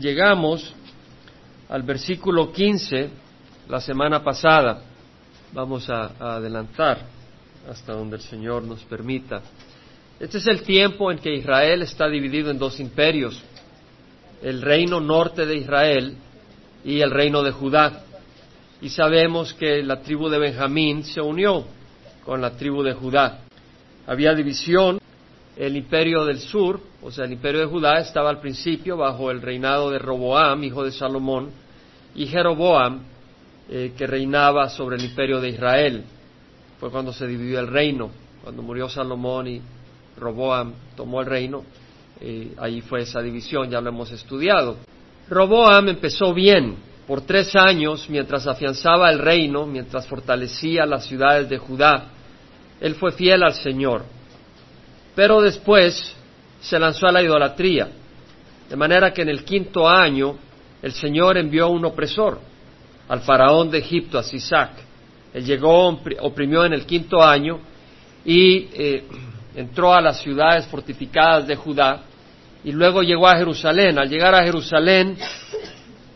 llegamos al versículo 15 la semana pasada. Vamos a, adelantar hasta donde el Señor nos permita. Este es el tiempo en que Israel está dividido en dos imperios, el reino norte de Israel y el reino de Judá. Y sabemos que la tribu de Benjamín se unió con la tribu de Judá. Había división, el imperio del sur, o sea, el imperio de Judá, estaba al principio bajo el reinado de Roboam, hijo de Salomón, y Jeroboam, eh, que reinaba sobre el imperio de Israel. Fue cuando se dividió el reino, cuando murió Salomón y Roboam tomó el reino, eh, ahí fue esa división, ya lo hemos estudiado. Roboam empezó bien por tres años mientras afianzaba el reino, mientras fortalecía las ciudades de Judá. Él fue fiel al Señor. Pero después se lanzó a la idolatría. De manera que en el quinto año el Señor envió un opresor, al faraón de Egipto, a Sisac. Él llegó, oprimió en el quinto año y eh, entró a las ciudades fortificadas de Judá y luego llegó a Jerusalén. Al llegar a Jerusalén,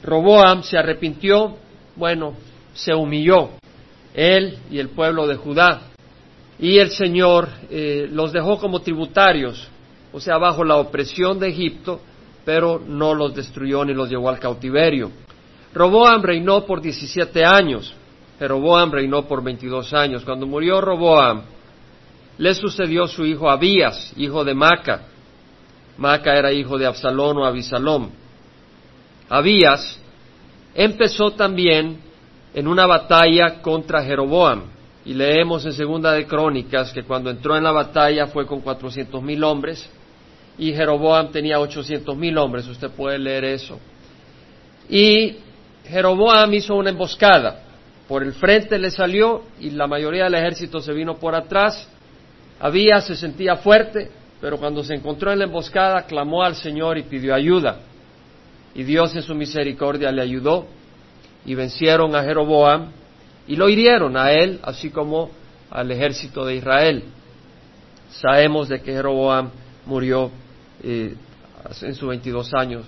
Roboam se arrepintió, bueno, se humilló, él y el pueblo de Judá. Y el Señor eh, los dejó como tributarios, o sea, bajo la opresión de Egipto, pero no los destruyó ni los llevó al cautiverio. Roboam reinó por 17 años, Jeroboam reinó por 22 años. Cuando murió Roboam, le sucedió su hijo Abías, hijo de Maca. Maca era hijo de Absalón o Abisalom. Abías empezó también en una batalla contra Jeroboam. Y leemos en Segunda de Crónicas que cuando entró en la batalla fue con cuatrocientos mil hombres y Jeroboam tenía ochocientos mil hombres. Usted puede leer eso. Y Jeroboam hizo una emboscada. Por el frente le salió y la mayoría del ejército se vino por atrás. Abías se sentía fuerte, pero cuando se encontró en la emboscada clamó al Señor y pidió ayuda. Y Dios en su misericordia le ayudó y vencieron a Jeroboam y lo hirieron a él, así como al ejército de Israel. Sabemos de que Jeroboam murió eh, en sus 22 años,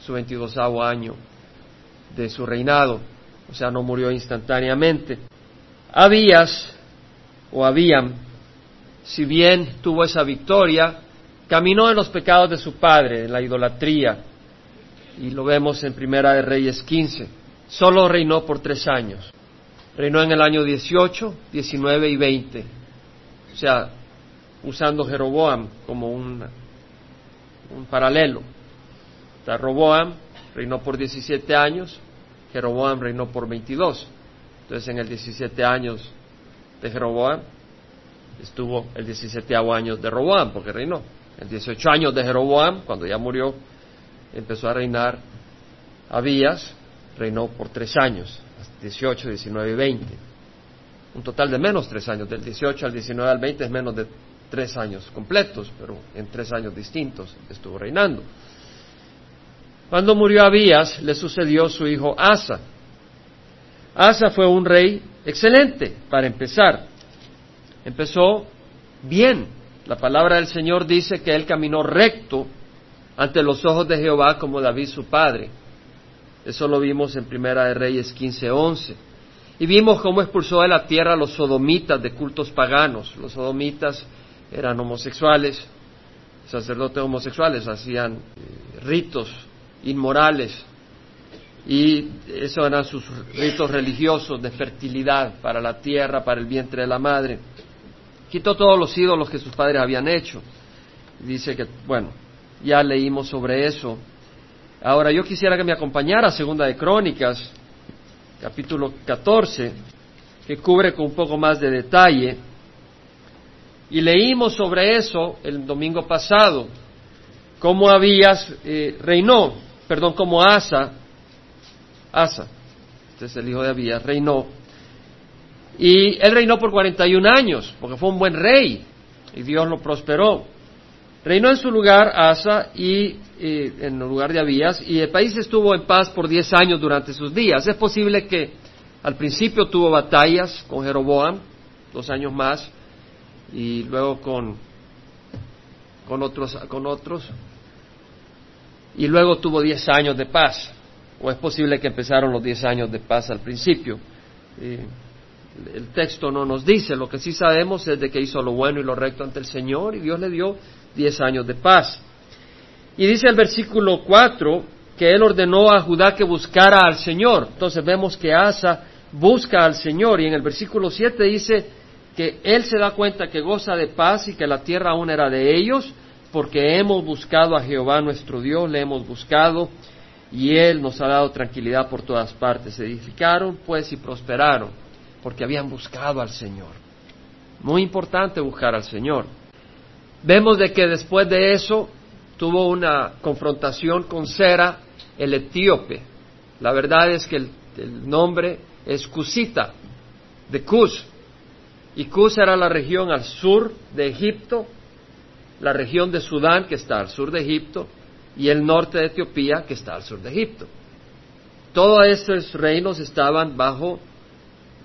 su 22 año de su reinado, o sea, no murió instantáneamente. Abías, o Abíam, si bien tuvo esa victoria, caminó en los pecados de su padre, en la idolatría, y lo vemos en Primera de Reyes 15. Solo reinó por tres años. Reinó en el año 18, 19 y 20. O sea, usando Jeroboam como un, un paralelo. O Roboam reinó por 17 años, Jeroboam reinó por 22. Entonces, en el 17 años de Jeroboam estuvo el 17 año de Roboam, porque reinó. El 18 años de Jeroboam, cuando ya murió, empezó a reinar Abías, reinó por tres años, 18, 19 y 20. Un total de menos tres años, del 18 al 19 al 20 es menos de tres años completos, pero en tres años distintos estuvo reinando. Cuando murió Abías, le sucedió su hijo Asa. Asa fue un rey excelente, para empezar. Empezó bien. La palabra del Señor dice que él caminó recto ante los ojos de Jehová como David su padre. Eso lo vimos en Primera de Reyes 15:11. Y vimos cómo expulsó de la tierra a los sodomitas de cultos paganos. Los sodomitas eran homosexuales, sacerdotes homosexuales, hacían eh, ritos inmorales y eso eran sus ritos religiosos de fertilidad para la tierra, para el vientre de la madre. Quitó todos los ídolos que sus padres habían hecho. Dice que, bueno, ya leímos sobre eso. Ahora yo quisiera que me acompañara a Segunda de Crónicas, capítulo 14, que cubre con un poco más de detalle. Y leímos sobre eso el domingo pasado, cómo Abías eh, reinó, perdón, cómo Asa, Asa, este es el hijo de Abías, reinó. Y él reinó por 41 años, porque fue un buen rey, y Dios lo prosperó. Reinó en su lugar Asa y en el lugar de Abías y el país estuvo en paz por diez años durante sus días. Es posible que al principio tuvo batallas con Jeroboam, dos años más, y luego con, con, otros, con otros. y luego tuvo diez años de paz. O es posible que empezaron los diez años de paz al principio. El texto no nos dice, lo que sí sabemos es de que hizo lo bueno y lo recto ante el Señor y Dios le dio diez años de paz. Y dice el versículo cuatro que él ordenó a Judá que buscara al Señor. Entonces vemos que Asa busca al Señor y en el versículo siete dice que él se da cuenta que goza de paz y que la tierra aún era de ellos porque hemos buscado a Jehová nuestro Dios, le hemos buscado y Él nos ha dado tranquilidad por todas partes. Se edificaron pues y prosperaron porque habían buscado al Señor. Muy importante buscar al Señor. Vemos de que después de eso tuvo una confrontación con Sera, el etíope. La verdad es que el, nombre es Cusita, de Cus. Y Cus era la región al sur de Egipto, la región de Sudán, que está al sur de Egipto, y el norte de Etiopía, que está al sur de Egipto. Todos estos reinos estaban bajo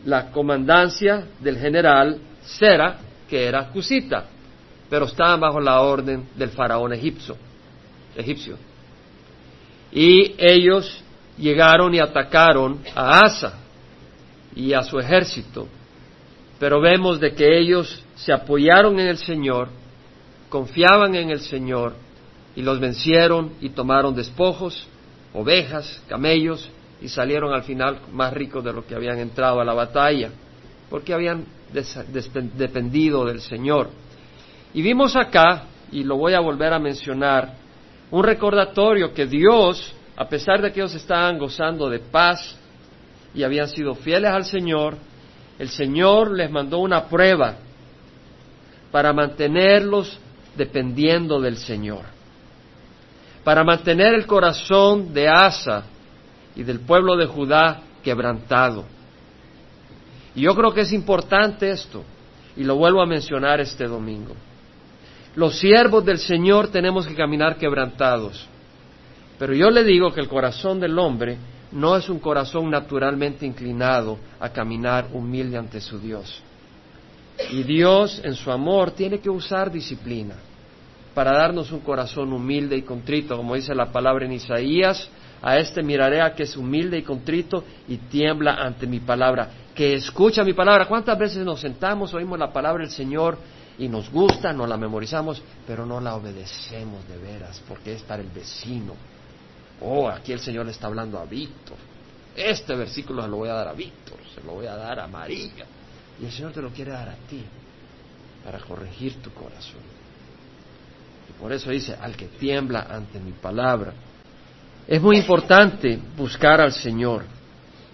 la comandancia del general Sera, que era Cusita, pero estaban bajo la orden del faraón egipcio. egipcio. Y ellos llegaron y atacaron a Asa y a su ejército, pero vemos de que ellos se apoyaron en el Señor confiaban en el Señor y los vencieron y tomaron despojos, ovejas, camellos y salieron al final más ricos de lo que habían entrado a la batalla, porque habían dependido del Señor. Y vimos acá, y lo voy a volver a mencionar, un recordatorio que Dios, a pesar de que ellos estaban gozando de paz y habían sido fieles al Señor, el Señor les mandó una prueba para mantenerlos dependiendo del Señor. Para mantener el corazón de Asa y del pueblo de Judá quebrantado. Y yo creo que es importante esto, y lo vuelvo a mencionar este domingo. Los siervos del Señor tenemos que caminar quebrantados. Pero yo le digo que el corazón del hombre no es un corazón naturalmente inclinado a caminar humilde ante su Dios. Y Dios, en su amor, tiene que usar disciplina para darnos un corazón humilde y contrito, como dice la palabra en Isaías, a este miraré a que es humilde y contrito y tiembla ante mi palabra, que escucha mi palabra. ¿Cuántas veces nos sentamos, oímos la palabra del Señor y nos gusta, nos la memorizamos, pero no la obedecemos de veras, porque es para el vecino? Oh, aquí el Señor le está hablando a Víctor. Este versículo se lo voy a dar a Víctor, se lo voy a dar a María. Y el Señor te lo quiere dar a ti para corregir tu corazón. Y por eso dice, al que tiembla ante mi palabra. Es muy importante buscar al Señor.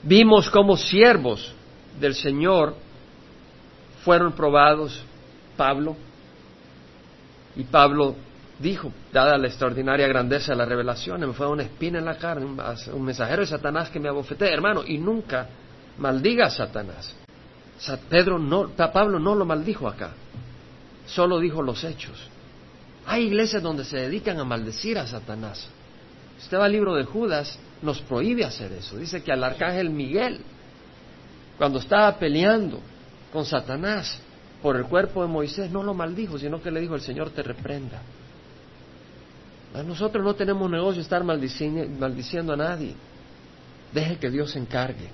Vimos como siervos del Señor fueron probados Pablo. Y Pablo dijo, dada la extraordinaria grandeza de la revelación, me fue una espina en la carne, un, mensajero de Satanás que me abofeté, hermano, y nunca maldiga a Satanás. Pedro no, Pablo no lo maldijo acá, solo dijo los hechos. Hay iglesias donde se dedican a maldecir a Satanás. Usted va al libro de Judas, nos prohíbe hacer eso. Dice que al arcángel Miguel, cuando estaba peleando con Satanás por el cuerpo de Moisés, no lo maldijo, sino que le dijo, el Señor te reprenda. A nosotros no tenemos negocio estar maldiciendo a nadie. Deje que Dios se encargue.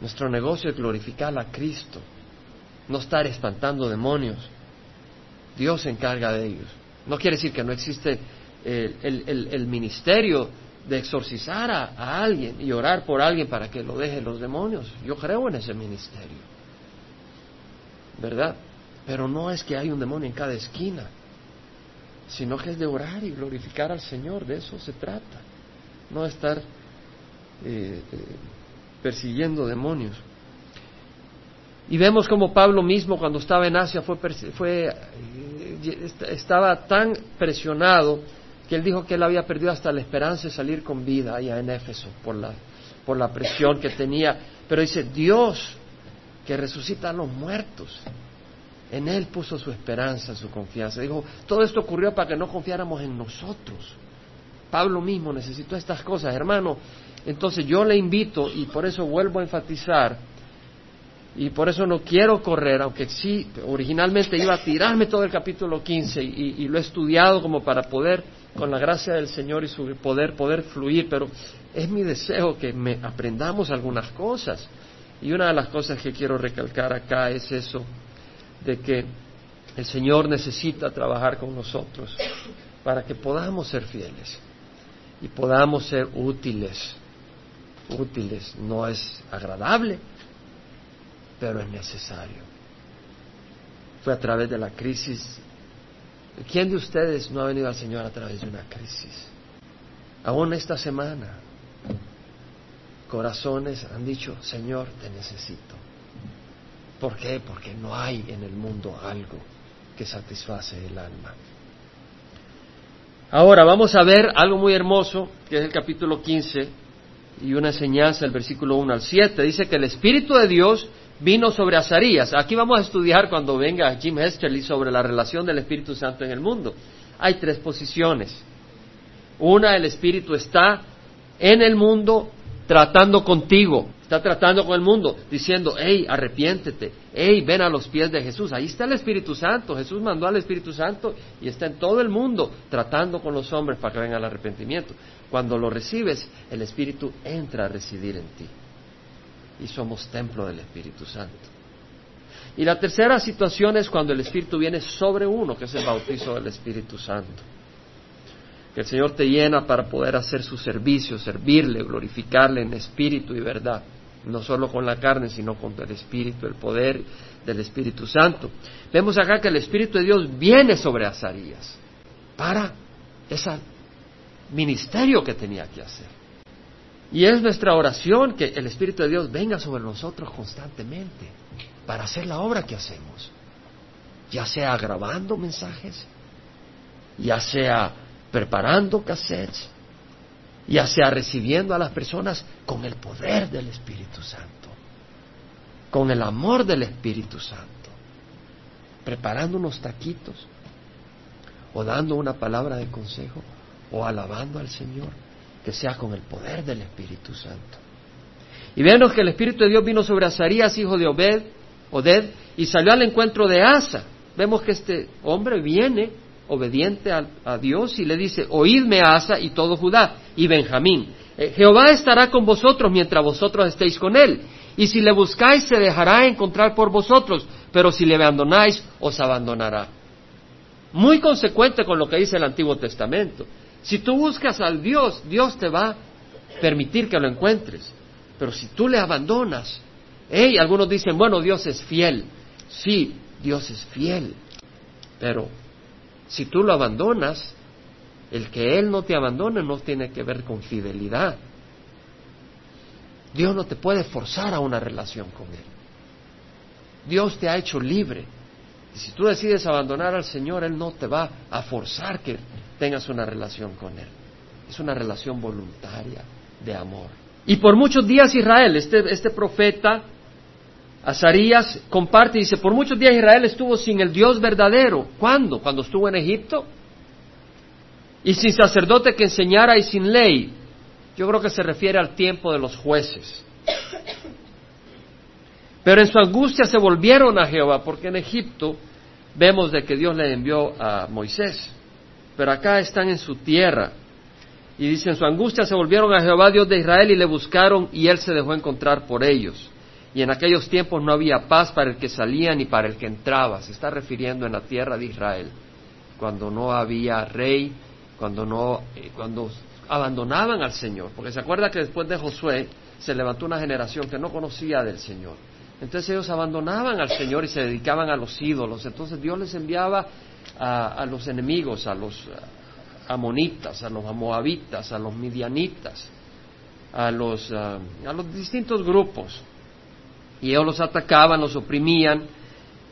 Nuestro negocio es glorificar a Cristo, no estar espantando demonios. Dios se encarga de ellos. No quiere decir que no existe el, ministerio de exorcizar a, alguien y orar por alguien para que lo deje los demonios. Yo creo en ese ministerio. ¿Verdad? Pero no es que hay un demonio en cada esquina, sino que es de orar y glorificar al Señor. De eso se trata. No estar eh, persiguiendo demonios. Y vemos como Pablo mismo cuando estaba en Asia fue, fue, eh, estaba tan presionado que él dijo que él había perdido hasta la esperanza de salir con vida allá en Éfeso por la, por la presión que tenía. Pero dice, Dios que resucita a los muertos, en Él puso su esperanza, su confianza. Dijo, todo esto ocurrió para que no confiáramos en nosotros. Pablo mismo necesitó estas cosas, hermano. Entonces yo le invito, y por eso vuelvo a enfatizar, y por eso no quiero correr, aunque sí, originalmente iba a tirarme todo el capítulo 15 y, lo he estudiado como para poder con la gracia del Señor y su poder, poder fluir, pero es mi deseo que me aprendamos algunas cosas. Y una de las cosas que quiero recalcar acá es eso, de que el Señor necesita trabajar con nosotros para que podamos ser fieles y podamos ser útiles. Útiles no es agradable, pero es necesario. Fue a través de la crisis. ¿Quién de ustedes no ha venido al Señor a través de una crisis? Aún esta semana, corazones han dicho, Señor, te necesito. ¿Por qué? Porque no hay en el mundo algo que satisface el alma. Ahora vamos a ver algo muy hermoso, que es el capítulo 15 y una enseñanza, el versículo 1 al 7. Dice que el Espíritu de Dios vino sobre Azarías. Aquí vamos a estudiar cuando venga Jim Hesterly sobre la relación del Espíritu Santo en el mundo. Hay tres posiciones. Una, el Espíritu está en el mundo tratando contigo, está tratando con el mundo, diciendo, hey, arrepiéntete, hey, ven a los pies de Jesús. Ahí está el Espíritu Santo, Jesús mandó al Espíritu Santo y está en todo el mundo tratando con los hombres para que vengan al arrepentimiento. Cuando lo recibes, el Espíritu entra a residir en ti y somos templo del Espíritu Santo. Y la tercera situación es cuando el Espíritu viene sobre uno, que es el bautizo del Espíritu Santo. Que el Señor te llena para poder hacer su servicio, servirle, glorificarle en espíritu y verdad. No solo con la carne, sino con el Espíritu, el poder del Espíritu Santo. Vemos acá que el Espíritu de Dios viene sobre Azarías para ese ministerio que tenía que hacer. Y es nuestra oración que el Espíritu de Dios venga sobre nosotros constantemente para hacer la obra que hacemos, ya sea grabando mensajes, ya sea preparando cassettes, ya sea recibiendo a las personas con el poder del Espíritu Santo, con el amor del Espíritu Santo, preparando unos taquitos, o dando una palabra de consejo, o alabando al Señor que sea con el poder del Espíritu Santo. Y vemos que el Espíritu de Dios vino sobre Azarías, hijo de Obed, Oded, y salió al encuentro de Asa. Vemos que este hombre viene obediente a, Dios y le dice, oídme Asa y todo Judá y Benjamín. Eh, Jehová estará con vosotros mientras vosotros estéis con él. Y si le buscáis, se dejará encontrar por vosotros, pero si le abandonáis, os abandonará. Muy consecuente con lo que dice el Antiguo Testamento. Si tú buscas al Dios, Dios te va a permitir que lo encuentres. Pero si tú le abandonas, hey, algunos dicen, bueno, Dios es fiel. Sí, Dios es fiel. Pero si tú lo abandonas, el que Él no te abandone no tiene que ver con fidelidad. Dios no te puede forzar a una relación con Él. Dios te ha hecho libre. Y si tú decides abandonar al Señor, Él no te va a forzar que tengas una relación con Él. Es una relación voluntaria de amor. Y por muchos días Israel, este, este profeta, Azarías, comparte y dice, por muchos días Israel estuvo sin el Dios verdadero. ¿Cuándo? Cuando estuvo en Egipto. Y sin sacerdote que enseñara y sin ley. Yo creo que se refiere al tiempo de los jueces. Pero en su angustia se volvieron a Jehová, porque en Egipto vemos de que Dios le envió a Moisés pero acá están en su tierra. Y dicen, su angustia se volvieron a Jehová Dios de Israel y le buscaron y él se dejó encontrar por ellos. Y en aquellos tiempos no había paz para el que salía ni para el que entraba. Se está refiriendo en la tierra de Israel, cuando no había rey, cuando no, eh, cuando abandonaban al Señor. Porque se acuerda que después de Josué se levantó una generación que no conocía del Señor. Entonces ellos abandonaban al Señor y se dedicaban a los ídolos. Entonces Dios les enviaba a, los enemigos, a los amonitas, a los moabitas, a los midianitas, a los, a los distintos grupos. Y ellos los atacaban, los oprimían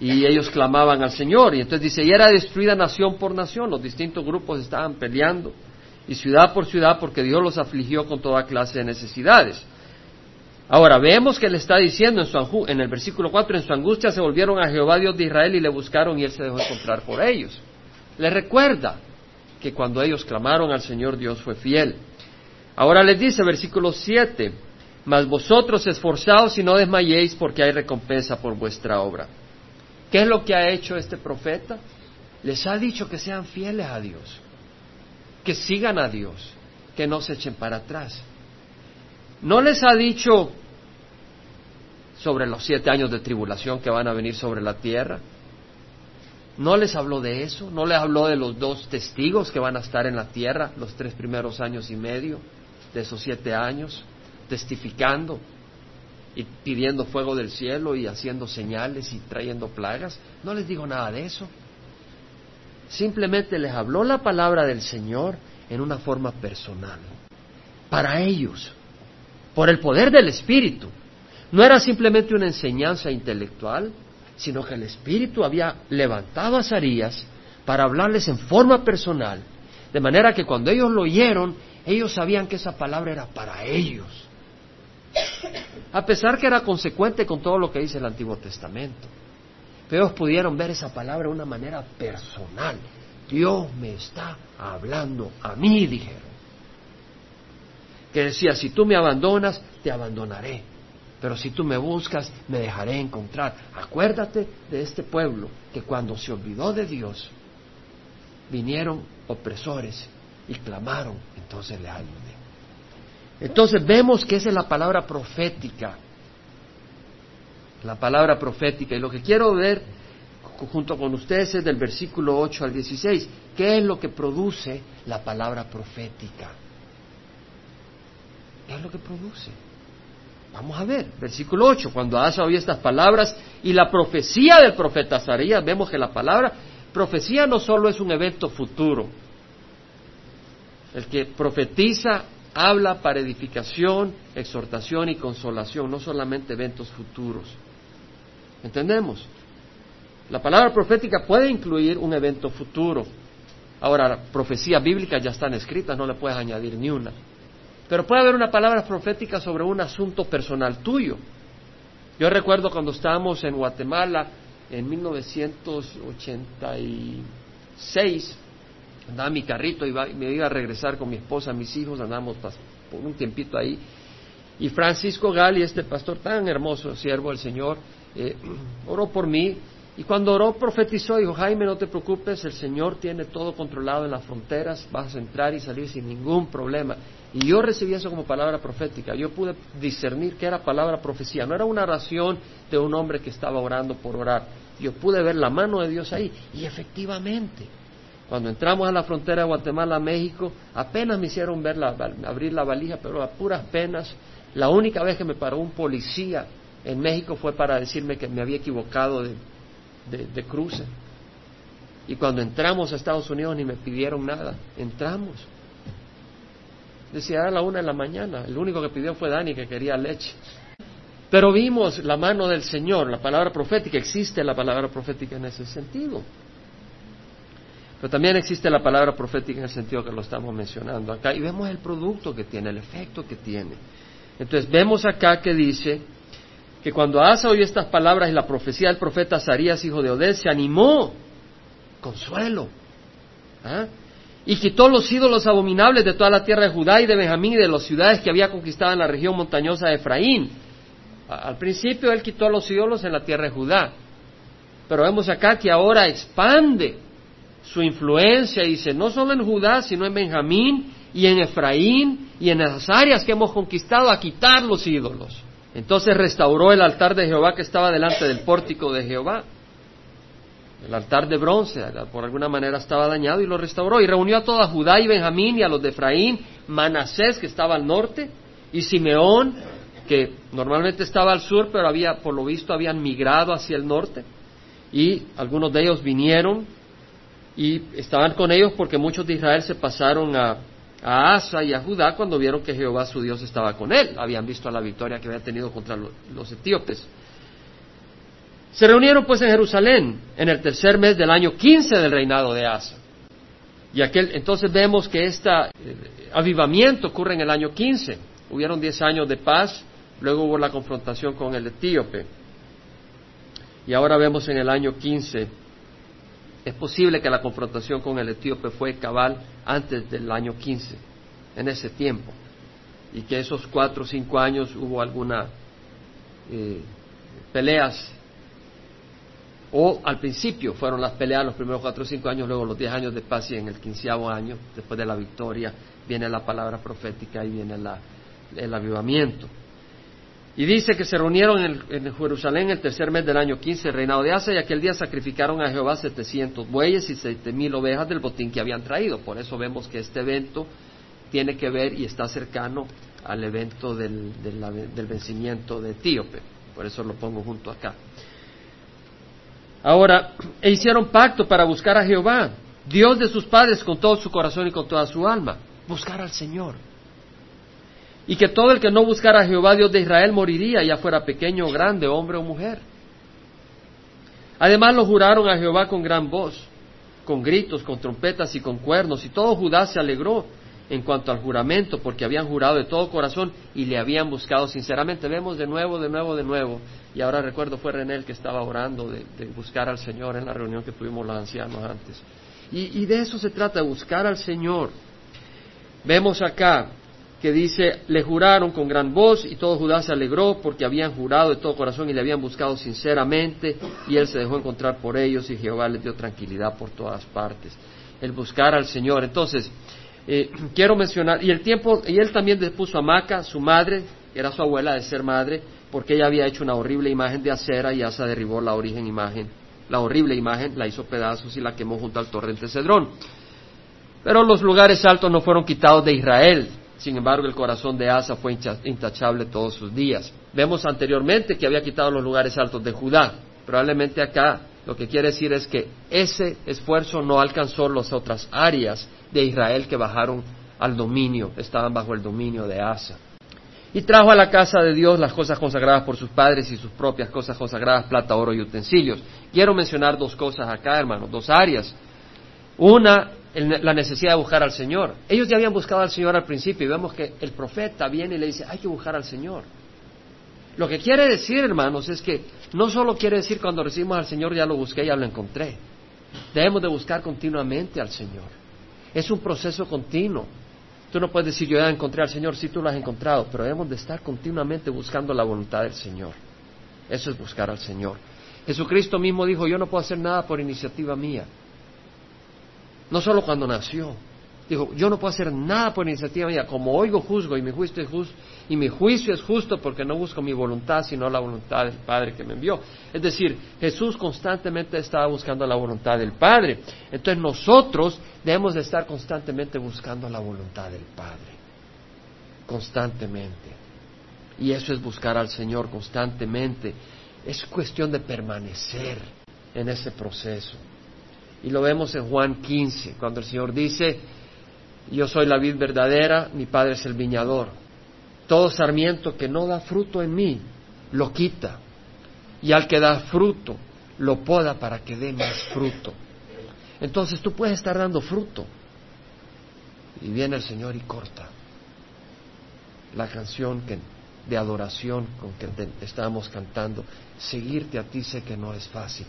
y ellos clamaban al Señor. Y entonces dice, y era destruida nación por nación, los distintos grupos estaban peleando, y ciudad por ciudad, porque Dios los afligió con toda clase de necesidades. Ahora, vemos que le está diciendo en, su, en el versículo 4, en su angustia se volvieron a Jehová Dios de Israel y le buscaron y él se dejó encontrar por ellos. Le recuerda que cuando ellos clamaron al Señor Dios fue fiel. Ahora les dice, versículo 7, mas vosotros esforzaos y no desmayéis porque hay recompensa por vuestra obra. ¿Qué es lo que ha hecho este profeta? Les ha dicho que sean fieles a Dios. que sigan a Dios, que no se echen para atrás. No les ha dicho sobre los siete años de tribulación que van a venir sobre la tierra. No les habló de eso, no les habló de los dos testigos que van a estar en la tierra los tres primeros años y medio de esos siete años, testificando y pidiendo fuego del cielo y haciendo señales y trayendo plagas. No les digo nada de eso. Simplemente les habló la palabra del Señor en una forma personal, para ellos, por el poder del Espíritu. No era simplemente una enseñanza intelectual, sino que el Espíritu había levantado a Zarías para hablarles en forma personal, de manera que cuando ellos lo oyeron, ellos sabían que esa palabra era para ellos. A pesar que era consecuente con todo lo que dice el Antiguo Testamento. Pero ellos pudieron ver esa palabra de una manera personal. Dios me está hablando a mí, dijeron. Que decía, si tú me abandonas, te abandonaré. Pero si tú me buscas, me dejaré encontrar. Acuérdate de este pueblo que cuando se olvidó de Dios, vinieron opresores y clamaron, entonces le ayudé. Entonces vemos que esa es la palabra profética. La palabra profética. Y lo que quiero ver junto con ustedes es del versículo 8 al 16. ¿Qué es lo que produce la palabra profética? ¿Qué es lo que produce? Vamos a ver, versículo 8, cuando Asa oye estas palabras y la profecía del profeta Zarías, vemos que la palabra profecía no solo es un evento futuro. El que profetiza habla para edificación, exhortación y consolación, no solamente eventos futuros. ¿Entendemos? La palabra profética puede incluir un evento futuro. Ahora, profecías bíblicas ya están escritas, no le puedes añadir ni una. Pero puede haber una palabra profética sobre un asunto personal tuyo. Yo recuerdo cuando estábamos en Guatemala en 1986, andaba mi carrito y me iba a regresar con mi esposa, mis hijos, andamos por un tiempito ahí. Y Francisco Gali, este pastor tan hermoso, siervo del Señor, eh, oró por mí y cuando oró, profetizó, dijo, Jaime, no te preocupes, el Señor tiene todo controlado en las fronteras, vas a entrar y salir sin ningún problema. Y yo recibí eso como palabra profética, yo pude discernir que era palabra profecía, no era una oración de un hombre que estaba orando por orar, yo pude ver la mano de Dios ahí. Y efectivamente, cuando entramos a la frontera de Guatemala México, apenas me hicieron ver abrir la valija, pero a puras penas. La única vez que me paró un policía en México fue para decirme que me había equivocado de, de, cruce. Y cuando entramos a Estados Unidos ni me pidieron nada, entramos. Decía a la una de la mañana, el único que pidió fue Dani que quería leche. Pero vimos la mano del Señor, la palabra profética, existe la palabra profética en ese sentido. Pero también existe la palabra profética en el sentido que lo estamos mencionando acá y vemos el producto que tiene, el efecto que tiene. Entonces vemos acá que dice, que cuando Asa oyó estas palabras y la profecía del profeta Azarías, hijo de Oded, se animó, consuelo, ¿ah? y quitó los ídolos abominables de toda la tierra de Judá y de Benjamín y de las ciudades que había conquistado en la región montañosa de Efraín. Al principio él quitó los ídolos en la tierra de Judá, pero vemos acá que ahora expande su influencia y dice, no solo en Judá, sino en Benjamín y en Efraín y en esas áreas que hemos conquistado a quitar los ídolos. Entonces restauró el altar de Jehová que estaba delante del pórtico de Jehová. El altar de bronce, por alguna manera estaba dañado y lo restauró. Y reunió a toda Judá y Benjamín y a los de Efraín, Manasés que estaba al norte y Simeón que normalmente estaba al sur, pero había, por lo visto, habían migrado hacia el norte. Y algunos de ellos vinieron y estaban con ellos porque muchos de Israel se pasaron a, a Asa y a Judá cuando vieron que Jehová su Dios estaba con él. Habían visto la victoria que había tenido contra los etíopes. Se reunieron pues en Jerusalén en el tercer mes del año 15 del reinado de Asa. Y aquel, entonces vemos que este avivamiento ocurre en el año 15. Hubieron diez años de paz, luego hubo la confrontación con el etíope. Y ahora vemos en el año 15 es posible que la confrontación con el etíope fue cabal antes del año 15, en ese tiempo, y que esos cuatro o cinco años hubo algunas eh, peleas O al principio fueron las peleas los primeros cuatro o cinco años, luego los diez años de paz y en el quinceavo año, después de la victoria, viene la palabra profética y viene el avivamiento. Y dice que se reunieron en, Jerusalén el tercer mes del año quince, reinado de Asa, y aquel día sacrificaron a Jehová setecientos bueyes y siete mil ovejas del botín que habían traído. Por eso vemos que este evento tiene que ver y está cercano al evento del, del vencimiento de Etíope. Por eso lo pongo junto acá. Ahora, e hicieron pacto para buscar a Jehová, Dios de sus padres, con todo su corazón y con toda su alma. Buscar al Señor. Y que todo el que no buscara a Jehová, Dios de Israel, moriría, ya fuera pequeño o grande, hombre o mujer. Además lo juraron a Jehová con gran voz, con gritos, con trompetas y con cuernos, y todo Judá se alegró en cuanto al juramento, porque habían jurado de todo corazón y le habían buscado sinceramente. Vemos de nuevo, de nuevo, de nuevo y ahora recuerdo fue René el que estaba orando de, buscar al Señor en la reunión que tuvimos los ancianos antes. Y, de eso se trata, buscar al Señor. Vemos acá que dice, le juraron con gran voz y todo Judá se alegró porque habían jurado de todo corazón y le habían buscado sinceramente y él se dejó encontrar por ellos y Jehová les dio tranquilidad por todas partes. El buscar al Señor. Entonces, eh, quiero mencionar, y el tiempo, y él también puso a Maca, su madre, era su abuela de ser madre, porque ella había hecho una horrible imagen de acera y Asa derribó la origen imagen, la horrible imagen, la hizo pedazos y la quemó junto al torrente Cedrón. Pero los lugares altos no fueron quitados de Israel, sin embargo el corazón de Asa fue intachable todos sus días. Vemos anteriormente que había quitado los lugares altos de Judá. Probablemente acá lo que quiere decir es que ese esfuerzo no alcanzó las otras áreas de Israel que bajaron al dominio, estaban bajo el dominio de Asa. Y trajo a la casa de Dios las cosas consagradas por sus padres y sus propias cosas consagradas, plata, oro y utensilios. Quiero mencionar dos cosas acá, hermanos, dos áreas. Una, la necesidad de buscar al Señor. Ellos ya habían buscado al Señor al principio y vemos que el profeta viene y le dice, hay que buscar al Señor. Lo que quiere decir, hermanos, es que no solo quiere decir cuando recibimos al Señor ya lo busqué, ya lo encontré. Debemos de buscar continuamente al Señor. Es un proceso continuo. Tú no puedes decir, yo ya encontré al Señor, sí tú lo has encontrado, pero debemos de estar continuamente buscando la voluntad del Señor. Eso es buscar al Señor. Jesucristo mismo dijo, yo no puedo hacer nada por iniciativa mía. No solo cuando nació, Dijo, yo no puedo hacer nada por iniciativa mía, como oigo juzgo y mi juicio es justo, y mi juicio es justo porque no busco mi voluntad, sino la voluntad del Padre que me envió. Es decir, Jesús constantemente estaba buscando la voluntad del Padre. Entonces nosotros debemos de estar constantemente buscando la voluntad del Padre. Constantemente. Y eso es buscar al Señor constantemente. Es cuestión de permanecer en ese proceso. Y lo vemos en Juan 15, cuando el Señor dice, yo soy la vid verdadera, mi Padre es el viñador. Todo sarmiento que no da fruto en mí, lo quita. Y al que da fruto, lo poda para que dé más fruto. Entonces tú puedes estar dando fruto. Y viene el Señor y corta la canción que, de adoración con que estábamos cantando. Seguirte a ti sé que no es fácil,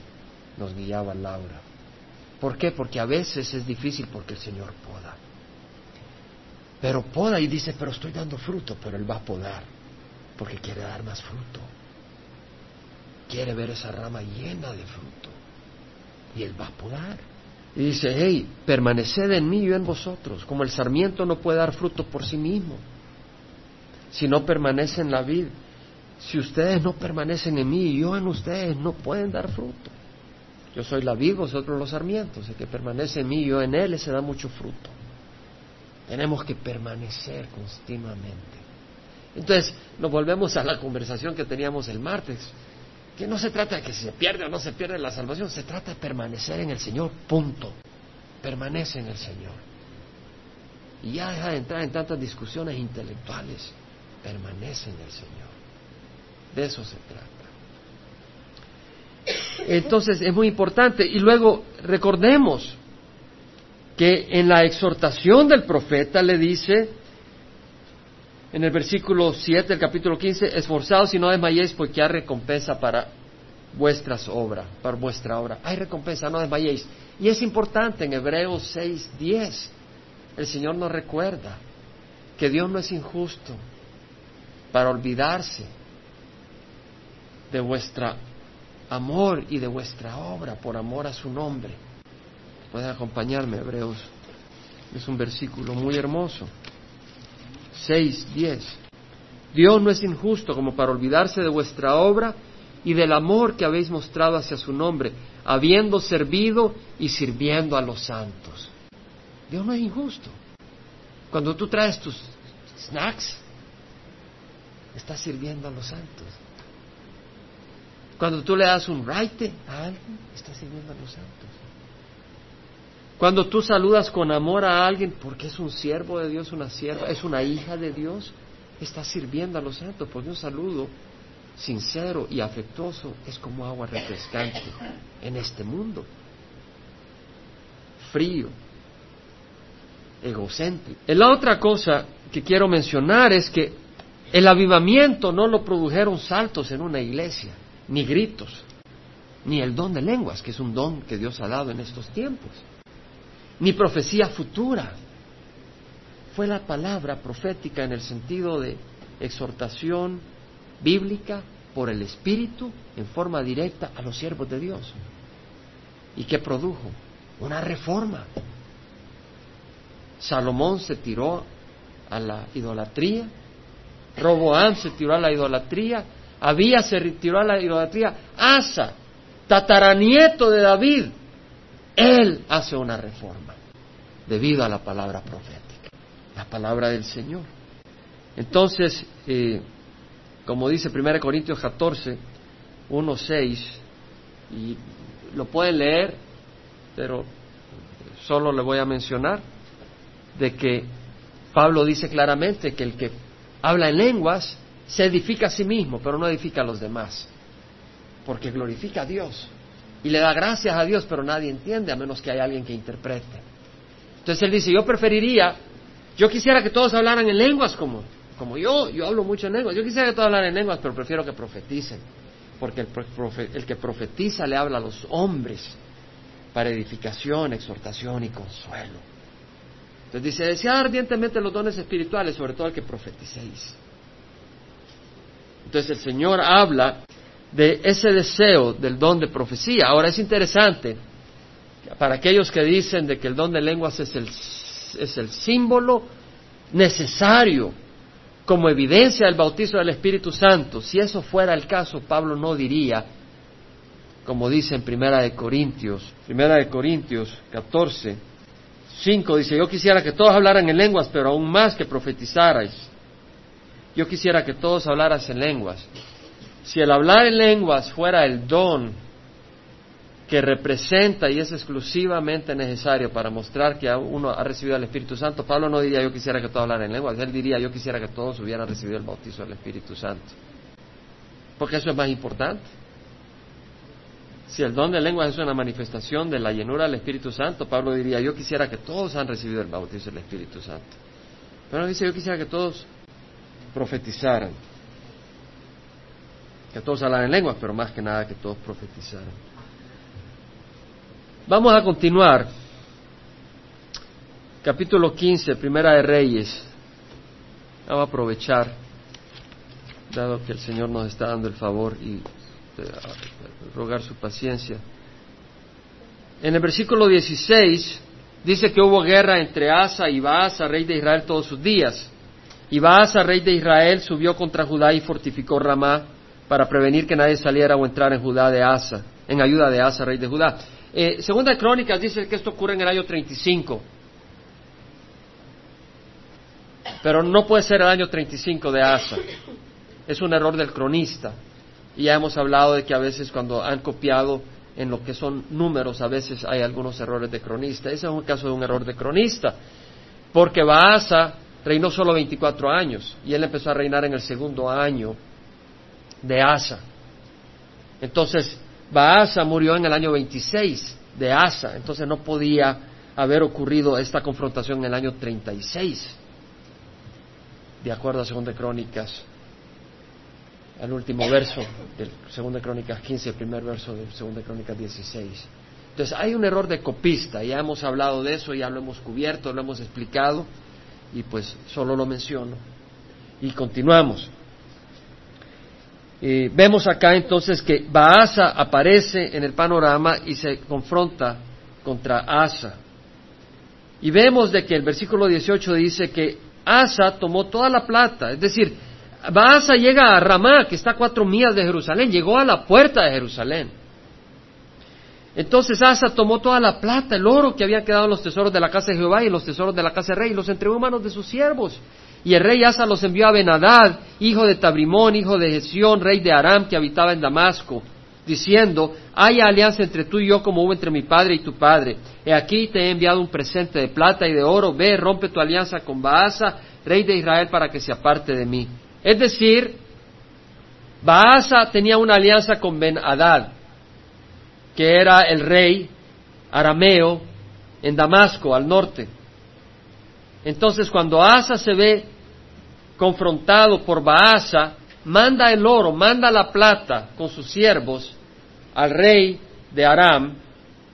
nos guiaba Laura. ¿Por qué? Porque a veces es difícil porque el Señor poda. Pero poda y dice, pero estoy dando fruto, pero Él va a podar, porque quiere dar más fruto. Quiere ver esa rama llena de fruto. Y Él va a podar. Y dice, hey, permaneced en mí y yo en vosotros, como el sarmiento no puede dar fruto por sí mismo, si no permanece en la vid. Si ustedes no permanecen en mí y yo en ustedes, no pueden dar fruto. Yo soy la vid, vosotros los sarmientos. El que permanece en mí y yo en él, se da mucho fruto. Tenemos que permanecer continuamente. Entonces, nos volvemos a la conversación que teníamos el martes, que no se trata de que se pierde o no se pierde la salvación, se trata de permanecer en el Señor, punto. Permanece en el Señor. Y ya deja de entrar en tantas discusiones intelectuales, permanece en el Señor. De eso se trata. Entonces es muy importante. Y luego recordemos, que en la exhortación del profeta le dice, en el versículo 7 del capítulo 15, esforzados y no desmayéis porque hay recompensa para vuestras obras, para vuestra obra. Hay recompensa, no desmayéis. Y es importante en Hebreos 6, 10, el Señor nos recuerda que Dios no es injusto para olvidarse de vuestra amor y de vuestra obra por amor a su nombre. Pueden acompañarme, Hebreos. Es un versículo muy hermoso. 6, 10. Dios no es injusto como para olvidarse de vuestra obra y del amor que habéis mostrado hacia su nombre, habiendo servido y sirviendo a los santos. Dios no es injusto. Cuando tú traes tus snacks, estás sirviendo a los santos. Cuando tú le das un raite a alguien, estás sirviendo a los santos. Cuando tú saludas con amor a alguien porque es un siervo de Dios, una sierva, es una hija de Dios, estás sirviendo a los santos porque un saludo sincero y afectuoso es como agua refrescante en este mundo. Frío, egocéntrico. La otra cosa que quiero mencionar es que el avivamiento no lo produjeron saltos en una iglesia, ni gritos, ni el don de lenguas, que es un don que Dios ha dado en estos tiempos, ni profecía futura. Fue la palabra profética en el sentido de exhortación bíblica por el Espíritu en forma directa a los siervos de Dios. ¿Y qué produjo? Una reforma. Salomón se tiró a la idolatría, Roboam se tiró a la idolatría, Abías se tiró a la idolatría, Asa, tataranieto de David, él hace una reforma debido a la palabra profética, la palabra del Señor. Entonces, eh, como dice 1 Corintios 14, 1, 6, y lo pueden leer, pero solo le voy a mencionar, de que Pablo dice claramente que el que habla en lenguas se edifica a sí mismo, pero no edifica a los demás, porque glorifica a Dios y le da gracias a Dios, pero nadie entiende a menos que haya alguien que interprete. Entonces él dice, yo preferiría, yo quisiera que todos hablaran en lenguas como, como yo, yo hablo mucho en lenguas, yo quisiera que todos hablaran en lenguas, pero prefiero que profeticen, porque el, el que profetiza le habla a los hombres para edificación, exhortación y consuelo. Entonces dice, desead ardientemente los dones espirituales, sobre todo el que profeticéis. Entonces el Señor habla de ese deseo del don de profecía. Ahora es interesante, para aquellos que dicen de que el don de lenguas es el, es el símbolo necesario como evidencia del bautizo del Espíritu Santo, si eso fuera el caso, Pablo no diría, como dice en Primera de Corintios, Primera de Corintios 14, 5 dice, yo quisiera que todos hablaran en lenguas, pero aún más que profetizarais. Yo quisiera que todos hablaras en lenguas. Si el hablar en lenguas fuera el don que representa y es exclusivamente necesario para mostrar que uno ha recibido el Espíritu Santo, Pablo no diría yo quisiera que todos hablaran en lenguas, él diría yo quisiera que todos hubieran recibido el bautizo del Espíritu Santo. Porque eso es más importante. Si el don de lenguas es una manifestación de la llenura del Espíritu Santo, Pablo diría, yo quisiera que todos han recibido el bautismo del Espíritu Santo. Pero no dice, yo quisiera que todos profetizaran. Que todos hablaran en lenguas, pero más que nada que todos profetizaran. Vamos a continuar. Capítulo 15, Primera de Reyes. Vamos a aprovechar, dado que el Señor nos está dando el favor y rogar su paciencia. En el versículo 16 dice que hubo guerra entre Asa y Baasa, rey de Israel, todos sus días. Y Baasa, rey de Israel, subió contra Judá y fortificó Ramá para prevenir que nadie saliera o entrara en Judá de Asa, en ayuda de Asa, rey de Judá. Eh, segunda de Crónicas dice que esto ocurre en el año 35. Pero no puede ser el año 35 de Asa. Es un error del cronista. Y ya hemos hablado de que a veces cuando han copiado en lo que son números, a veces hay algunos errores de cronista. Ese es un caso de un error de cronista, porque Baasa reinó solo 24 años y él empezó a reinar en el segundo año de Asa. Entonces, Baasa murió en el año 26 de Asa, entonces no podía haber ocurrido esta confrontación en el año 36, de acuerdo a Segunda Crónicas al último verso del Segunda Crónicas 15, el primer verso de Segunda Crónicas 16. Entonces hay un error de copista, ya hemos hablado de eso, ya lo hemos cubierto, lo hemos explicado y pues solo lo menciono. Y continuamos. Eh, vemos acá entonces que Baasa aparece en el panorama y se confronta contra Asa. Y vemos de que el versículo 18 dice que Asa tomó toda la plata, es decir, Baasa llega a Ramá, que está a cuatro millas de Jerusalén, llegó a la puerta de Jerusalén. Entonces Asa tomó toda la plata, el oro que había quedado en los tesoros de la casa de Jehová y los tesoros de la casa del rey, y los entregó en manos de sus siervos. Y el rey Asa los envió a Benadad, hijo de Tabrimón, hijo de Gesión, rey de Aram, que habitaba en Damasco, diciendo, haya alianza entre tú y yo como hubo entre mi padre y tu padre. He aquí te he enviado un presente de plata y de oro, ve, rompe tu alianza con Baasa, rey de Israel, para que se aparte de mí. Es decir, Baasa tenía una alianza con Ben-Hadad, que era el rey arameo en Damasco, al norte. Entonces, cuando Asa se ve confrontado por Baasa, manda el oro, manda la plata con sus siervos al rey de Aram,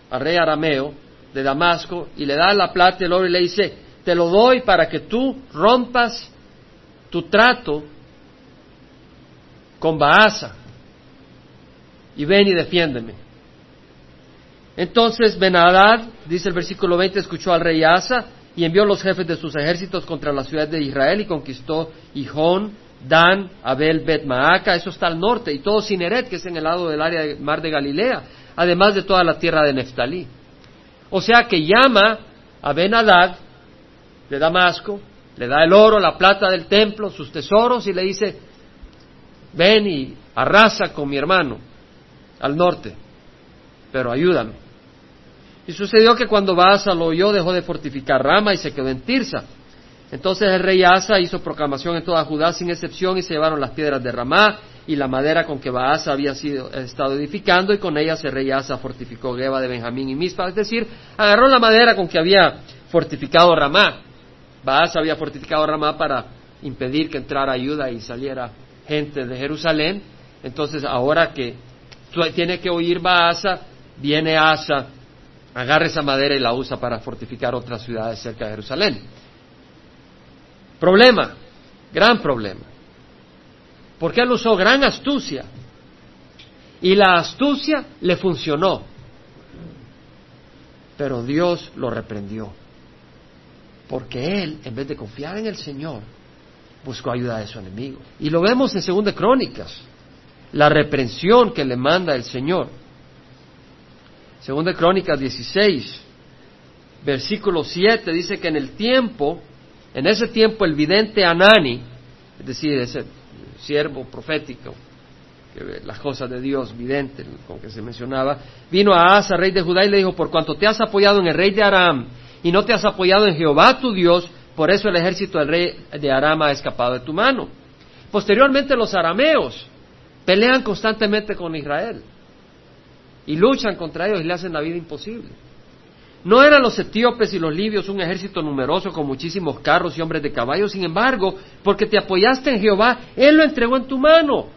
al rey arameo de Damasco, y le da la plata y el oro y le dice, te lo doy para que tú rompas tu trato con Baasa y ven y defiéndeme. Entonces Benadad, dice el versículo 20, escuchó al rey Asa y envió los jefes de sus ejércitos contra la ciudad de Israel y conquistó Hijón, Dan, Abel, Bet Maaca, eso está al norte, y todo Sineret, que es en el lado del área del mar de Galilea, además de toda la tierra de Neftalí. O sea que llama a Benadad de Damasco, le da el oro, la plata del templo, sus tesoros, y le dice, ven y arrasa con mi hermano al norte, pero ayúdame. Y sucedió que cuando Baasa lo oyó, dejó de fortificar Rama y se quedó en Tirsa. Entonces el rey Asa hizo proclamación en toda Judá sin excepción y se llevaron las piedras de Ramá y la madera con que Baasa había sido, estado edificando y con ellas el rey Asa fortificó Geba de Benjamín y Mispa. Es decir, agarró la madera con que había fortificado Ramá. Baasa había fortificado Ramá para impedir que entrara ayuda y saliera gente de Jerusalén. Entonces ahora que tiene que oír Baasa, viene Asa agarra esa madera y la usa para fortificar otras ciudades cerca de Jerusalén. Problema, gran problema. Porque él usó gran astucia. Y la astucia le funcionó. Pero Dios lo reprendió. Porque él, en vez de confiar en el Señor, buscó ayuda de su enemigo. Y lo vemos en Segunda Crónicas. La reprensión que le manda el Señor. Segunda Crónicas 16, versículo 7, dice que en el tiempo, en ese tiempo el vidente Anani, es decir, ese siervo profético, que ve las cosas de Dios, vidente, con que se mencionaba, vino a Asa, rey de Judá, y le dijo, por cuanto te has apoyado en el rey de Aram y no te has apoyado en Jehová tu Dios, por eso el ejército del rey de Aram ha escapado de tu mano. Posteriormente los arameos pelean constantemente con Israel y luchan contra ellos y le hacen la vida imposible. No eran los etíopes y los libios un ejército numeroso con muchísimos carros y hombres de caballo, sin embargo, porque te apoyaste en Jehová, Él lo entregó en tu mano.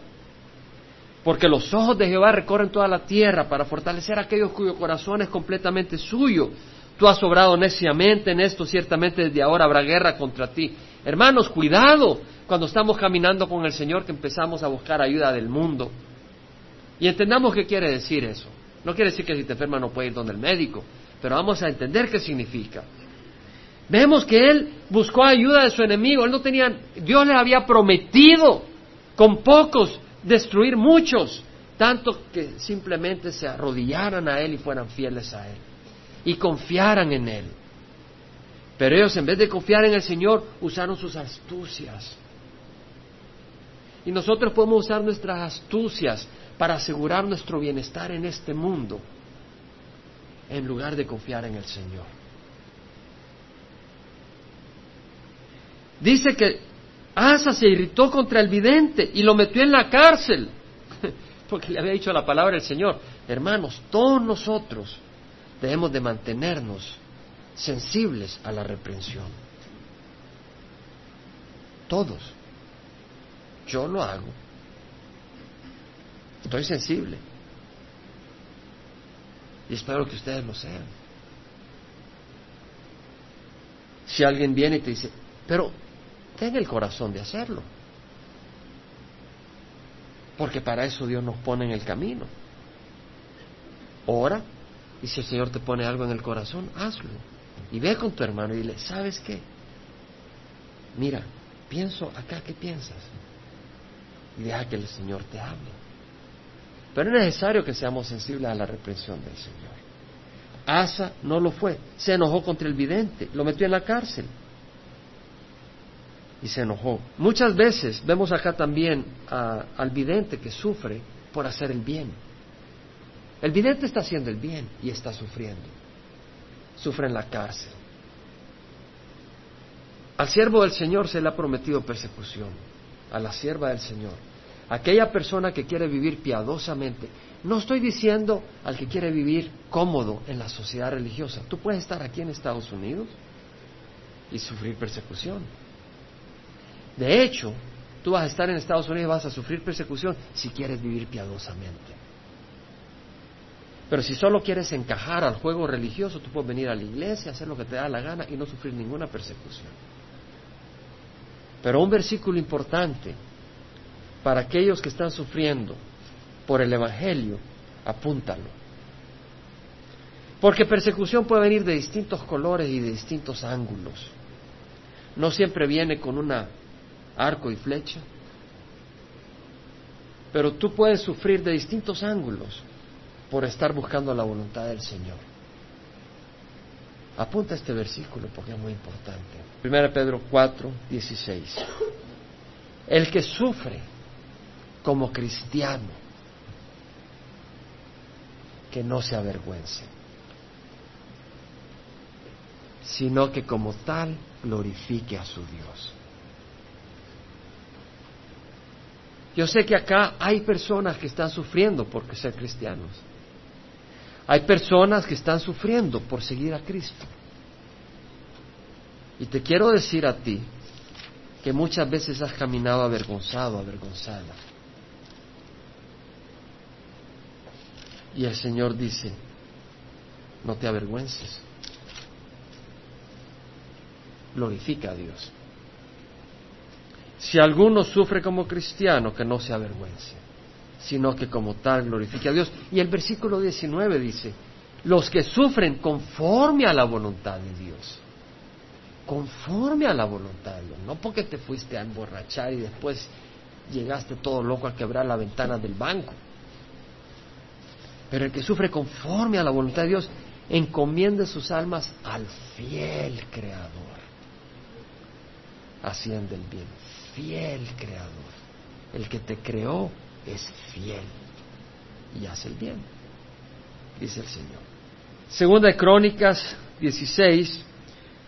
Porque los ojos de Jehová recorren toda la tierra para fortalecer a aquellos cuyo corazón es completamente suyo. Tú has obrado neciamente en esto, ciertamente desde ahora habrá guerra contra ti. Hermanos, cuidado cuando estamos caminando con el Señor que empezamos a buscar ayuda del mundo. Y entendamos qué quiere decir eso. No quiere decir que si te enferma no puede ir donde el médico, pero vamos a entender qué significa. Vemos que él buscó ayuda de su enemigo, él no tenía, Dios le había prometido con pocos destruir muchos, tanto que simplemente se arrodillaran a él y fueran fieles a él y confiaran en él. Pero ellos en vez de confiar en el Señor usaron sus astucias. Y nosotros podemos usar nuestras astucias para asegurar nuestro bienestar en este mundo, en lugar de confiar en el Señor. Dice que Asa se irritó contra el vidente y lo metió en la cárcel, porque le había dicho la palabra del Señor. Hermanos, todos nosotros debemos de mantenernos sensibles a la reprensión. Todos. Yo lo hago. Estoy sensible. Y espero que ustedes lo sean. Si alguien viene y te dice, pero ten el corazón de hacerlo. Porque para eso Dios nos pone en el camino. Ora y si el Señor te pone algo en el corazón, hazlo. Y ve con tu hermano y dile, ¿sabes qué? Mira, pienso acá, ¿qué piensas? Y deja que el Señor te hable. Pero es necesario que seamos sensibles a la reprensión del Señor. Asa no lo fue, se enojó contra el vidente, lo metió en la cárcel y se enojó. Muchas veces vemos acá también al vidente que sufre por hacer el bien. El vidente está haciendo el bien y está sufriendo. Sufre en la cárcel. Al siervo del Señor se le ha prometido persecución. A la sierva del Señor. Aquella persona que quiere vivir piadosamente. No estoy diciendo al que quiere vivir cómodo en la sociedad religiosa. Tú puedes estar aquí en Estados Unidos y sufrir persecución. De hecho, tú vas a estar en Estados Unidos y vas a sufrir persecución si quieres vivir piadosamente. Pero si solo quieres encajar al juego religioso, tú puedes venir a la iglesia, hacer lo que te da la gana y no sufrir ninguna persecución. Pero un versículo importante para aquellos que están sufriendo por el Evangelio, apúntalo. Porque persecución puede venir de distintos colores y de distintos ángulos. No siempre viene con una arco y flecha. Pero tú puedes sufrir de distintos ángulos por estar buscando la voluntad del Señor. Apunta este versículo porque es muy importante. 1 Pedro 4, 16. El que sufre como cristiano, que no se avergüence, sino que como tal glorifique a su Dios. Yo sé que acá hay personas que están sufriendo por ser cristianos. Hay personas que están sufriendo por seguir a Cristo. Y te quiero decir a ti que muchas veces has caminado avergonzado, avergonzada. Y el Señor dice, no te avergüences. Glorifica a Dios. Si alguno sufre como cristiano, que no se avergüence sino que como tal glorifique a Dios. Y el versículo 19 dice, los que sufren conforme a la voluntad de Dios, conforme a la voluntad de Dios, no porque te fuiste a emborrachar y después llegaste todo loco a quebrar la ventana del banco, pero el que sufre conforme a la voluntad de Dios, encomiende sus almas al fiel Creador, haciendo el bien, fiel Creador, el que te creó es fiel y hace el bien, dice el Señor. Segunda de Crónicas 16,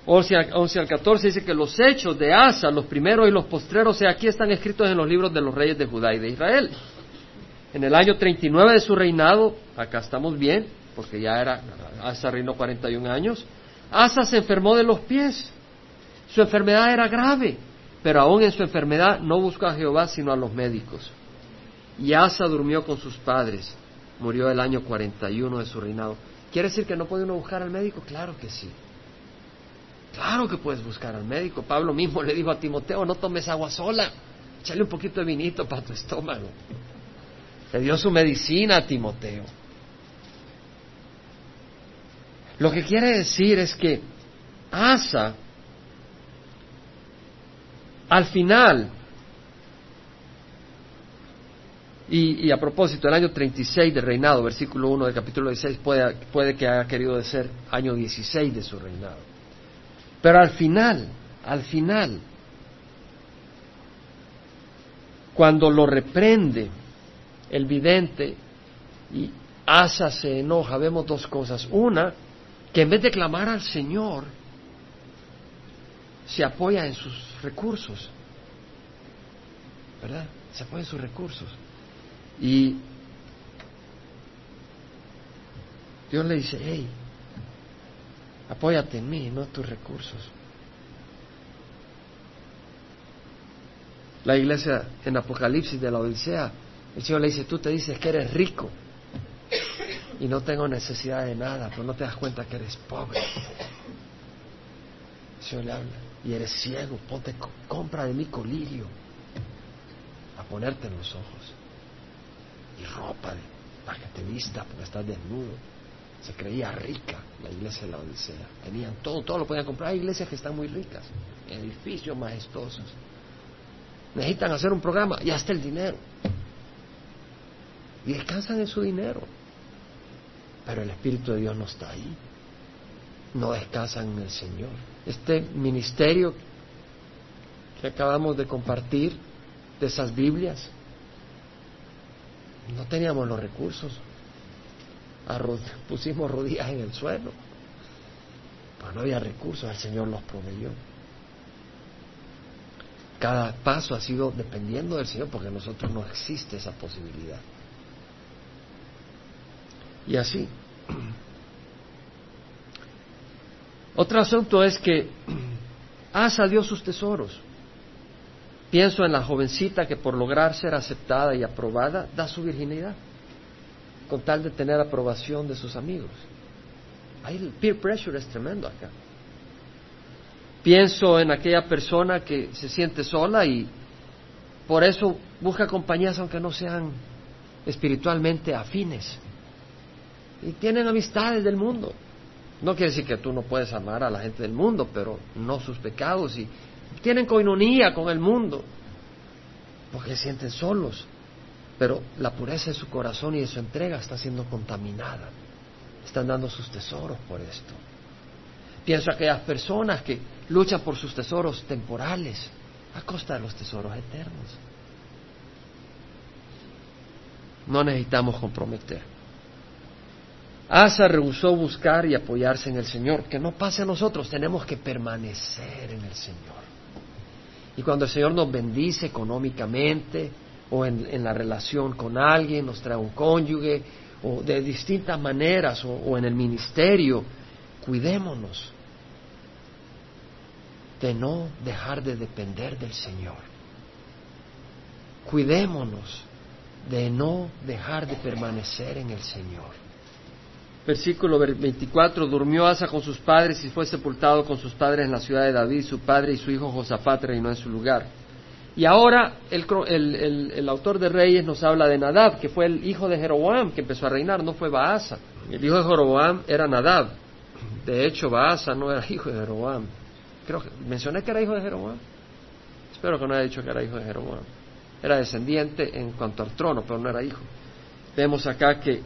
11, al 14 dice que los hechos de Asa, los primeros y los postreros, aquí están escritos en los libros de los reyes de Judá y de Israel. En el año 39 de su reinado, acá estamos bien, porque ya era, Asa reinó 41 años, Asa se enfermó de los pies. Su enfermedad era grave, pero aún en su enfermedad no buscó a Jehová sino a los médicos. Y Asa durmió con sus padres. Murió el año 41 de su reinado. ¿Quiere decir que no puede uno buscar al médico? Claro que sí. Claro que puedes buscar al médico. Pablo mismo le dijo a Timoteo, no tomes agua sola. Échale un poquito de vinito para tu estómago. Le dio su medicina a Timoteo. Lo que quiere decir es que Asa, al final, Y, a propósito, el año 36 de reinado, versículo 1 del capítulo 16, puede, puede que haya querido ser año 16 de su reinado. Pero al final, al final, cuando lo reprende el vidente y Asa se enoja, vemos dos cosas. Una, que en vez de clamar al Señor, se apoya en sus recursos. ¿Verdad? Se apoya en sus recursos. Y Dios le dice, hey, apóyate en mí, no en tus recursos. La iglesia en Apocalipsis de la Odisea, el Señor le dice, tú te dices que eres rico y no tengo necesidad de nada, pero no te das cuenta que eres pobre. El Señor le habla, y eres ciego, ponte, compra de mí colirio a ponerte en los ojos. Y ropa para que te vista porque estás desnudo. Se creía rica la iglesia de la Odisea. Tenían todo, todo lo podían comprar. Hay iglesias que están muy ricas, edificios majestuosos. Necesitan hacer un programa y hasta el dinero. Y descansan en su dinero. Pero el Espíritu de Dios no está ahí. No descansan en el Señor. Este ministerio que acabamos de compartir de esas Biblias, no teníamos los recursos. pusimos rodillas en el suelo. Pero no había recursos, el Señor los proveyó. Cada paso ha sido dependiendo del Señor porque nosotros no existe esa posibilidad. Y así. Otro asunto es que Asa dio sus tesoros. Pienso en la jovencita que por lograr ser aceptada y aprobada da su virginidad, con tal de tener aprobación de sus amigos. Ahí el peer pressure es tremendo acá. Pienso en aquella persona que se siente sola y por eso busca compañías aunque no sean espiritualmente afines. Y tienen amistades del mundo. No quiere decir que tú no puedes amar a la gente del mundo, pero no sus pecados y tienen coinonía con el mundo, porque se sienten solos, pero la pureza de su corazón y de su entrega está siendo contaminada. Están dando sus tesoros por esto. Pienso a aquellas personas que luchan por sus tesoros temporales a costa de los tesoros eternos. No necesitamos comprometer. Asa rehusó buscar y apoyarse en el Señor. Que no pase a nosotros, tenemos que permanecer en el Señor. Y cuando el Señor nos bendice económicamente o en, la relación con alguien, nos trae un cónyuge o de distintas maneras o en el ministerio, cuidémonos de no dejar de depender del Señor. Cuidémonos de no dejar de permanecer en el Señor. Versículo 24, durmió Asa con sus padres y fue sepultado con sus padres en la ciudad de David, su padre y su hijo Josafat reinó en su lugar. Y ahora el, autor de Reyes nos habla de Nadab, que fue el hijo de Jeroboam, que empezó a reinar, no fue Baasa. El hijo de Jeroboam era Nadab. De hecho, Baasa no era hijo de Jeroboam. Creo que mencioné que era hijo de Jeroboam. Espero que no haya dicho que era hijo de Jeroboam. Era descendiente en cuanto al trono, pero no era hijo. Vemos acá que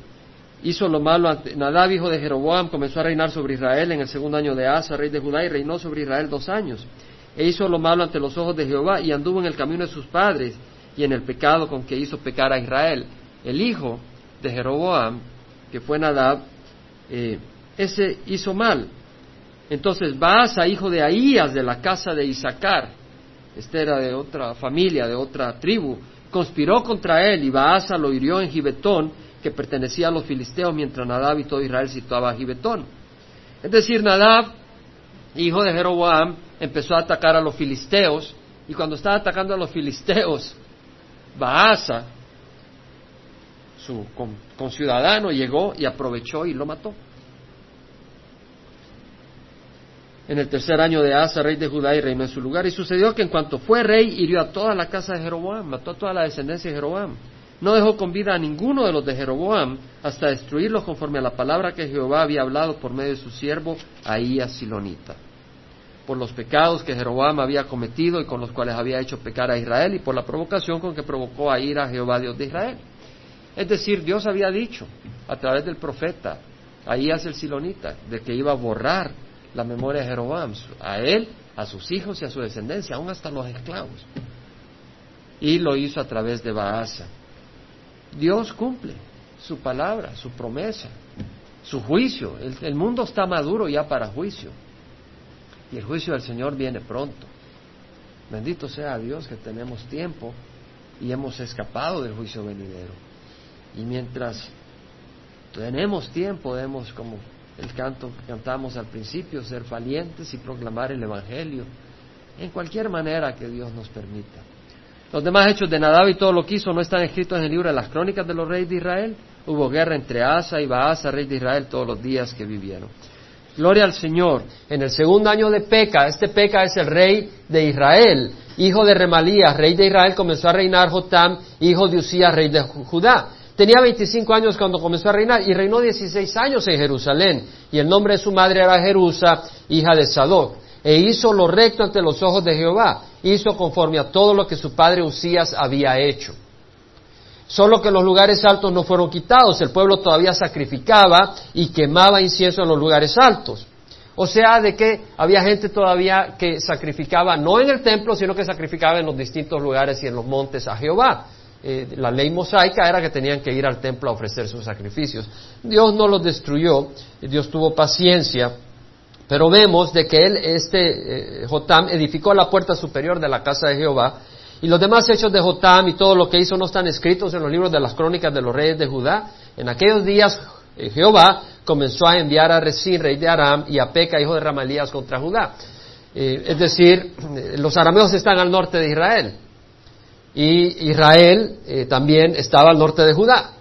hizo lo malo ante Nadab, hijo de Jeroboam, comenzó a reinar sobre Israel en el segundo año de Asa, rey de Judá, y reinó sobre Israel dos años. E hizo lo malo ante los ojos de Jehová y anduvo en el camino de sus padres y en el pecado con que hizo pecar a Israel. El hijo de Jeroboam, que fue Nadab, eh, ese hizo mal. Entonces Baasa, hijo de Ahías, de la casa de Isaacar, este era de otra familia, de otra tribu, conspiró contra él y Baasa lo hirió en Gibetón que pertenecía a los filisteos, mientras Nadab y todo Israel situaba a Gibetón. Es decir, Nadab, hijo de Jeroboam, empezó a atacar a los filisteos, y cuando estaba atacando a los filisteos, Baasa, su conciudadano, llegó y aprovechó y lo mató. En el tercer año de Asa, rey de Judá, y reinó en su lugar. Y sucedió que en cuanto fue rey, hirió a toda la casa de Jeroboam, mató a toda la descendencia de Jeroboam. No dejó con vida a ninguno de los de Jeroboam hasta destruirlos conforme a la palabra que Jehová había hablado por medio de su siervo Ahías Silonita. Por los pecados que Jeroboam había cometido y con los cuales había hecho pecar a Israel y por la provocación con que provocó a ir a Jehová Dios de Israel. Es decir, Dios había dicho a través del profeta Ahías el Silonita de que iba a borrar la memoria de Jeroboam, a él, a sus hijos y a su descendencia, aún hasta los esclavos. Y lo hizo a través de Baasa. Dios cumple su palabra, su promesa, su juicio. El, mundo está maduro ya para juicio. Y el juicio del Señor viene pronto. Bendito sea Dios que tenemos tiempo y hemos escapado del juicio venidero. Y mientras tenemos tiempo, debemos, como el canto que cantamos al principio, ser valientes y proclamar el Evangelio en cualquier manera que Dios nos permita. Los demás hechos de Nadab y todo lo que hizo no están escritos en el libro de las crónicas de los reyes de Israel. Hubo guerra entre Asa y Baasa, rey de Israel, todos los días que vivieron. Gloria al Señor. En el segundo año de Peca, este Peca es el rey de Israel, hijo de Remalías, rey de Israel, comenzó a reinar Jotam, hijo de Usías, rey de Judá. Tenía 25 años cuando comenzó a reinar y reinó 16 años en Jerusalén. Y el nombre de su madre era Jerusa, hija de Sadoc. E hizo lo recto ante los ojos de Jehová. Hizo conforme a todo lo que su padre Usías había hecho. Solo que los lugares altos no fueron quitados. El pueblo todavía sacrificaba y quemaba incienso en los lugares altos. O sea, de que había gente todavía que sacrificaba no en el templo, sino que sacrificaba en los distintos lugares y en los montes a Jehová. Eh, la ley mosaica era que tenían que ir al templo a ofrecer sus sacrificios. Dios no los destruyó, Dios tuvo paciencia, pero vemos de que él, este eh, Jotam, edificó la puerta superior de la casa de Jehová, y los demás hechos de Jotam y todo lo que hizo no están escritos en los libros de las crónicas de los reyes de Judá. En aquellos días eh, Jehová comenzó a enviar a Resín, rey de Aram, y a Peca, hijo de Ramalías, contra Judá. es decir, los arameos están al norte de Israel y Israel eh, también estaba al norte de Judá.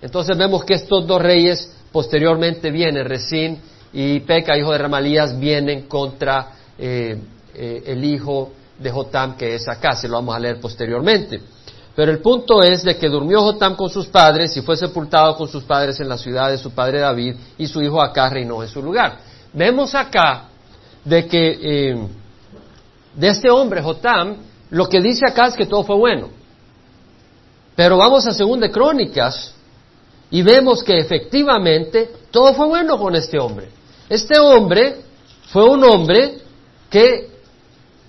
Entonces vemos que estos dos reyes posteriormente vienen, Resín y Peca, hijo de Ramalías, vienen contra eh, eh, el hijo de Jotam, que es acá, se lo vamos a leer posteriormente. Pero el punto es de que durmió Jotam con sus padres y fue sepultado con sus padres en la ciudad de su padre David y su hijo acá reinó en su lugar. Vemos acá de que de este hombre, Jotam, lo que dice acá es que todo fue bueno. Pero vamos a Segunda Crónicas y vemos que efectivamente todo fue bueno con este hombre. Este hombre fue un hombre que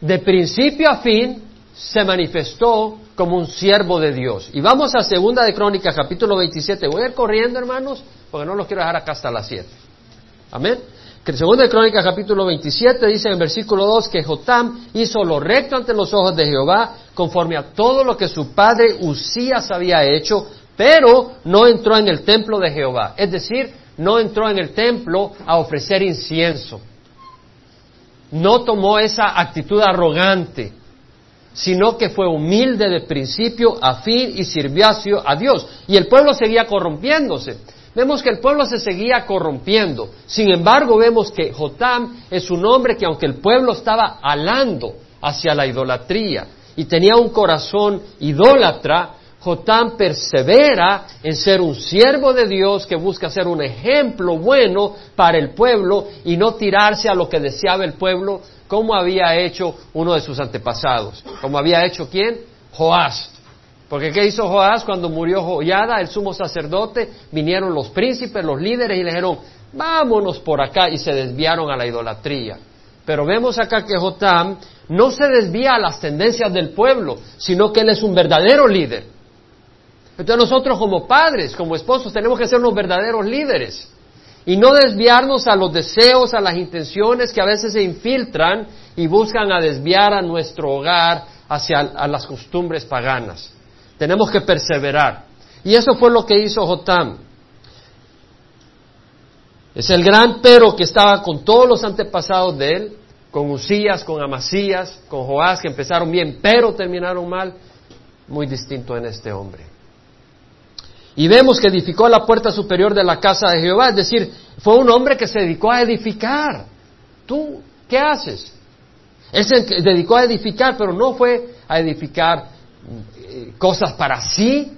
de principio a fin se manifestó como un siervo de Dios. Y vamos a Segunda de Crónicas, capítulo 27. Voy a ir corriendo, hermanos, porque no los quiero dejar acá hasta las 7. Amén que el segundo de Crónicas capítulo 27 dice en versículo 2 que Jotam hizo lo recto ante los ojos de Jehová conforme a todo lo que su padre Usías había hecho, pero no entró en el templo de Jehová. Es decir, no entró en el templo a ofrecer incienso. No tomó esa actitud arrogante, sino que fue humilde de principio a fin y sirvió a Dios. Y el pueblo seguía corrompiéndose vemos que el pueblo se seguía corrompiendo. Sin embargo, vemos que Jotam es un hombre que aunque el pueblo estaba alando hacia la idolatría y tenía un corazón idólatra, Jotam persevera en ser un siervo de Dios que busca ser un ejemplo bueno para el pueblo y no tirarse a lo que deseaba el pueblo como había hecho uno de sus antepasados. Como había hecho quién? Joás. Porque ¿qué hizo Joás cuando murió Joyada, el sumo sacerdote? Vinieron los príncipes, los líderes y le dijeron, vámonos por acá y se desviaron a la idolatría. Pero vemos acá que Jotam no se desvía a las tendencias del pueblo, sino que él es un verdadero líder. Entonces nosotros como padres, como esposos, tenemos que ser unos verdaderos líderes y no desviarnos a los deseos, a las intenciones que a veces se infiltran y buscan a desviar a nuestro hogar hacia las costumbres paganas. Tenemos que perseverar. Y eso fue lo que hizo Jotam. Es el gran pero que estaba con todos los antepasados de él, con Usías, con Amasías, con Joás, que empezaron bien, pero terminaron mal, muy distinto en este hombre. Y vemos que edificó la puerta superior de la casa de Jehová, es decir, fue un hombre que se dedicó a edificar. ¿Tú qué haces? Él se dedicó a edificar, pero no fue a edificar cosas para sí,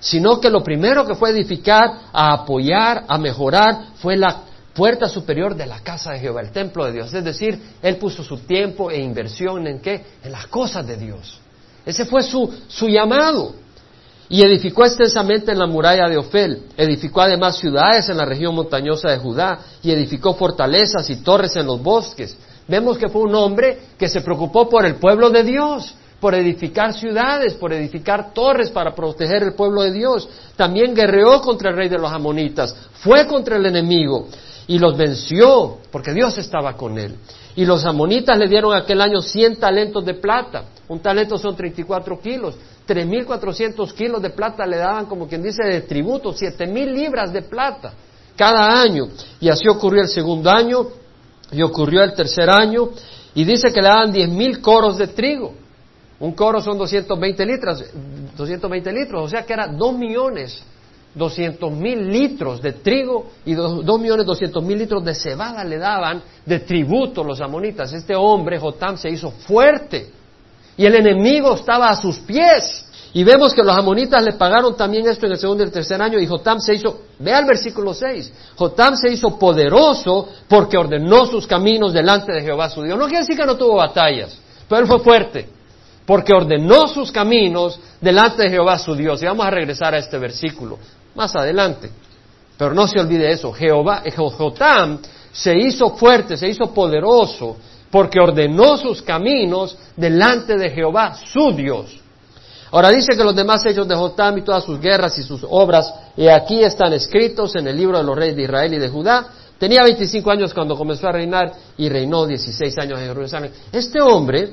sino que lo primero que fue edificar, a apoyar, a mejorar, fue la puerta superior de la casa de Jehová, el templo de Dios. Es decir, él puso su tiempo e inversión en qué? En las cosas de Dios. Ese fue su, su llamado. Y edificó extensamente en la muralla de Ofel. Edificó además ciudades en la región montañosa de Judá y edificó fortalezas y torres en los bosques. Vemos que fue un hombre que se preocupó por el pueblo de Dios por edificar ciudades, por edificar torres para proteger el pueblo de Dios. También guerreó contra el rey de los amonitas, fue contra el enemigo y los venció, porque Dios estaba con él. Y los amonitas le dieron aquel año 100 talentos de plata. Un talento son 34 kilos. 3.400 kilos de plata le daban, como quien dice, de tributo, 7.000 libras de plata cada año. Y así ocurrió el segundo año y ocurrió el tercer año. Y dice que le daban 10.000 coros de trigo. Un coro son 220 litros, 220 litros, o sea que era 2 millones 200 mil litros de trigo y 2 millones 200 mil litros de cebada le daban de tributo los amonitas. Este hombre, Jotam, se hizo fuerte y el enemigo estaba a sus pies. Y vemos que los amonitas le pagaron también esto en el segundo y el tercer año y Jotam se hizo, vea el versículo 6, Jotam se hizo poderoso porque ordenó sus caminos delante de Jehová su Dios. No quiere decir que no tuvo batallas, pero él fue fuerte porque ordenó sus caminos delante de Jehová su Dios. Y vamos a regresar a este versículo más adelante. Pero no se olvide eso, Jehová, Jotam se hizo fuerte, se hizo poderoso porque ordenó sus caminos delante de Jehová su Dios. Ahora dice que los demás hechos de Jotam y todas sus guerras y sus obras, y aquí están escritos en el libro de los reyes de Israel y de Judá. Tenía 25 años cuando comenzó a reinar y reinó 16 años en Jerusalén. Este hombre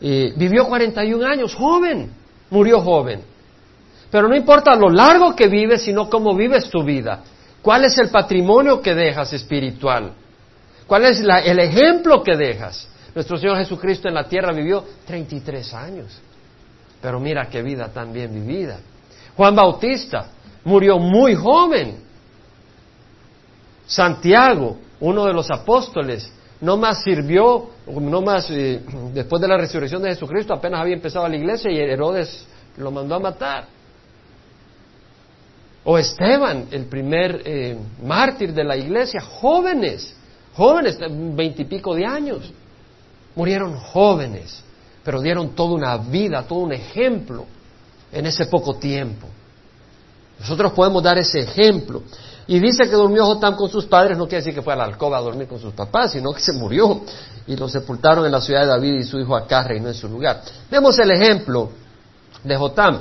eh, vivió 41 años, joven, murió joven. Pero no importa lo largo que vives, sino cómo vives tu vida. ¿Cuál es el patrimonio que dejas espiritual? ¿Cuál es el ejemplo que dejas? Nuestro Señor Jesucristo en la tierra vivió 33 años. Pero mira qué vida tan bien vivida. Juan Bautista murió muy joven. Santiago, uno de los apóstoles, no más sirvió, no más eh, después de la resurrección de Jesucristo, apenas había empezado la iglesia y Herodes lo mandó a matar. O Esteban, el primer eh, mártir de la iglesia, jóvenes, jóvenes, veintipico de años, murieron jóvenes pero dieron toda una vida, todo un ejemplo en ese poco tiempo. Nosotros podemos dar ese ejemplo. Y dice que durmió Jotam con sus padres, no quiere decir que fue a la alcoba a dormir con sus papás, sino que se murió y lo sepultaron en la ciudad de David y su hijo Acá reinó en su lugar. Vemos el ejemplo de Jotam.